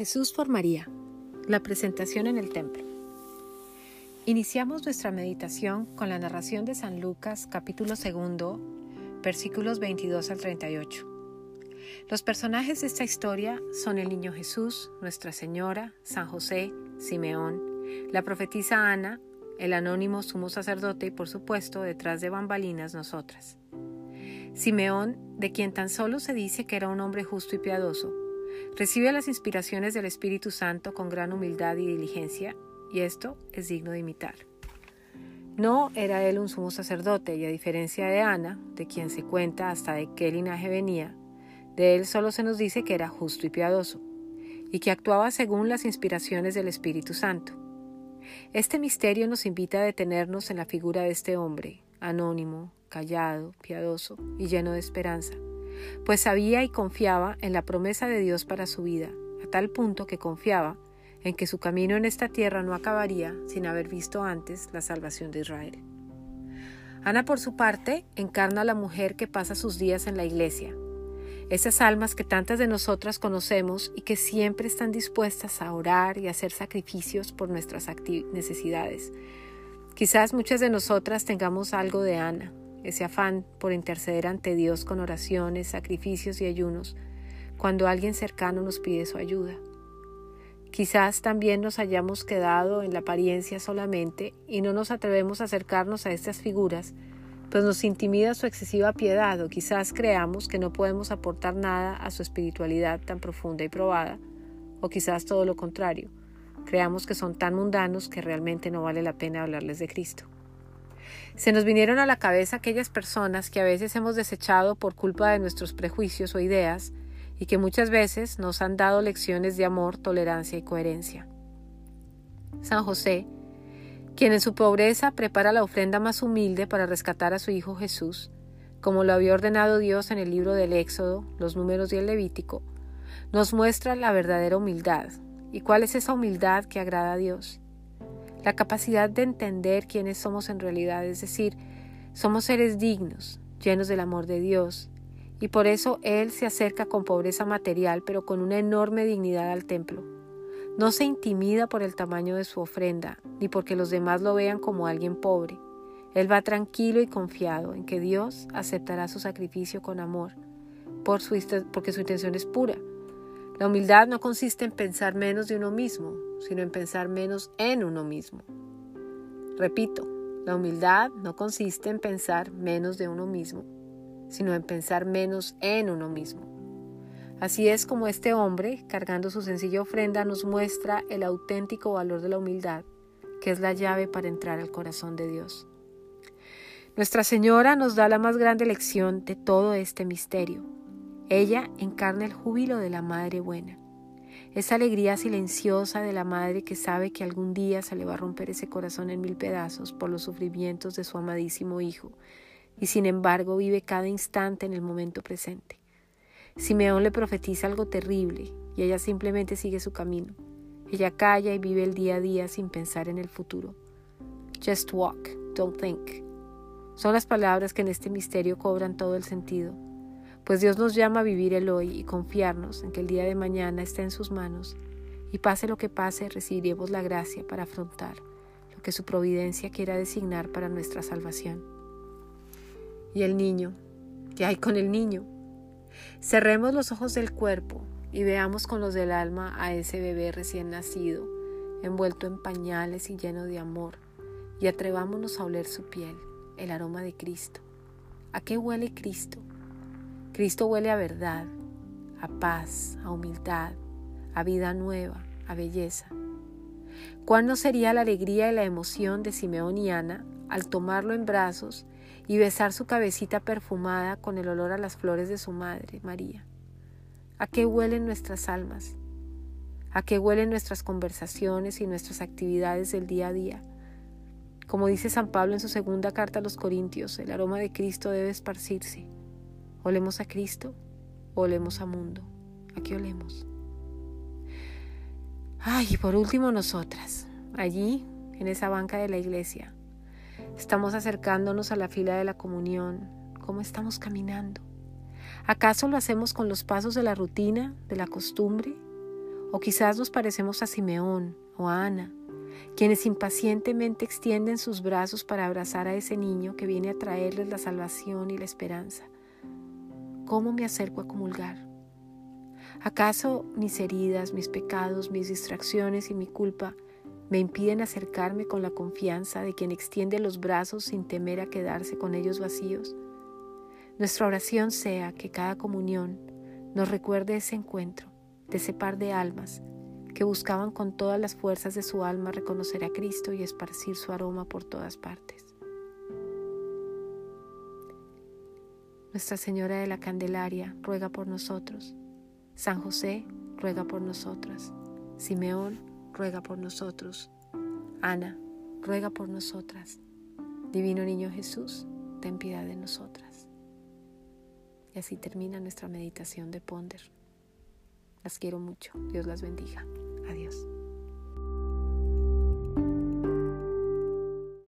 Jesús por María. La presentación en el templo. Iniciamos nuestra meditación con la narración de San Lucas capítulo segundo, versículos 22 al 38. Los personajes de esta historia son el niño Jesús, Nuestra Señora, San José, Simeón, la profetisa Ana, el anónimo sumo sacerdote y por supuesto detrás de bambalinas nosotras. Simeón, de quien tan solo se dice que era un hombre justo y piadoso, Recibe las inspiraciones del Espíritu Santo con gran humildad y diligencia, y esto es digno de imitar. No era él un sumo sacerdote, y a diferencia de Ana, de quien se cuenta hasta de qué linaje venía, de él solo se nos dice que era justo y piadoso, y que actuaba según las inspiraciones del Espíritu Santo. Este misterio nos invita a detenernos en la figura de este hombre, anónimo, callado, piadoso y lleno de esperanza pues sabía y confiaba en la promesa de Dios para su vida, a tal punto que confiaba en que su camino en esta tierra no acabaría sin haber visto antes la salvación de Israel. Ana, por su parte, encarna a la mujer que pasa sus días en la iglesia, esas almas que tantas de nosotras conocemos y que siempre están dispuestas a orar y hacer sacrificios por nuestras necesidades. Quizás muchas de nosotras tengamos algo de Ana, ese afán por interceder ante Dios con oraciones, sacrificios y ayunos, cuando alguien cercano nos pide su ayuda. Quizás también nos hayamos quedado en la apariencia solamente y no nos atrevemos a acercarnos a estas figuras, pues nos intimida su excesiva piedad o quizás creamos que no podemos aportar nada a su espiritualidad tan profunda y probada, o quizás todo lo contrario, creamos que son tan mundanos que realmente no vale la pena hablarles de Cristo. Se nos vinieron a la cabeza aquellas personas que a veces hemos desechado por culpa de nuestros prejuicios o ideas y que muchas veces nos han dado lecciones de amor, tolerancia y coherencia. San José, quien en su pobreza prepara la ofrenda más humilde para rescatar a su Hijo Jesús, como lo había ordenado Dios en el libro del Éxodo, los números y el Levítico, nos muestra la verdadera humildad. ¿Y cuál es esa humildad que agrada a Dios? La capacidad de entender quiénes somos en realidad, es decir, somos seres dignos, llenos del amor de Dios, y por eso Él se acerca con pobreza material, pero con una enorme dignidad al templo. No se intimida por el tamaño de su ofrenda, ni porque los demás lo vean como alguien pobre. Él va tranquilo y confiado en que Dios aceptará su sacrificio con amor, por su, porque su intención es pura. La humildad no consiste en pensar menos de uno mismo, sino en pensar menos en uno mismo. Repito, la humildad no consiste en pensar menos de uno mismo, sino en pensar menos en uno mismo. Así es como este hombre, cargando su sencilla ofrenda, nos muestra el auténtico valor de la humildad, que es la llave para entrar al corazón de Dios. Nuestra Señora nos da la más grande lección de todo este misterio. Ella encarna el júbilo de la Madre Buena esa alegría silenciosa de la madre que sabe que algún día se le va a romper ese corazón en mil pedazos por los sufrimientos de su amadísimo hijo, y sin embargo vive cada instante en el momento presente. Simeón le profetiza algo terrible y ella simplemente sigue su camino. Ella calla y vive el día a día sin pensar en el futuro. Just walk, don't think. Son las palabras que en este misterio cobran todo el sentido pues Dios nos llama a vivir el hoy y confiarnos en que el día de mañana está en sus manos y pase lo que pase recibiremos la gracia para afrontar lo que su providencia quiera designar para nuestra salvación. Y el niño, ¿qué hay con el niño? Cerremos los ojos del cuerpo y veamos con los del alma a ese bebé recién nacido, envuelto en pañales y lleno de amor, y atrevámonos a oler su piel, el aroma de Cristo. ¿A qué huele Cristo? Cristo huele a verdad, a paz, a humildad, a vida nueva, a belleza. ¿Cuál no sería la alegría y la emoción de Simeón y Ana al tomarlo en brazos y besar su cabecita perfumada con el olor a las flores de su madre, María? ¿A qué huelen nuestras almas? ¿A qué huelen nuestras conversaciones y nuestras actividades del día a día? Como dice San Pablo en su segunda carta a los Corintios, el aroma de Cristo debe esparcirse ¿Olemos a Cristo olemos a mundo? ¿A qué olemos? Ay, y por último nosotras, allí, en esa banca de la iglesia, estamos acercándonos a la fila de la comunión. ¿Cómo estamos caminando? ¿Acaso lo hacemos con los pasos de la rutina, de la costumbre? O quizás nos parecemos a Simeón o a Ana, quienes impacientemente extienden sus brazos para abrazar a ese niño que viene a traerles la salvación y la esperanza. ¿Cómo me acerco a comulgar? ¿Acaso mis heridas, mis pecados, mis distracciones y mi culpa me impiden acercarme con la confianza de quien extiende los brazos sin temer a quedarse con ellos vacíos? Nuestra oración sea que cada comunión nos recuerde ese encuentro, de ese par de almas que buscaban con todas las fuerzas de su alma reconocer a Cristo y esparcir su aroma por todas partes. Nuestra Señora de la Candelaria ruega por nosotros. San José ruega por nosotras. Simeón ruega por nosotros. Ana ruega por nosotras. Divino Niño Jesús, ten piedad de nosotras. Y así termina nuestra meditación de Ponder. Las quiero mucho. Dios las bendiga. Adiós.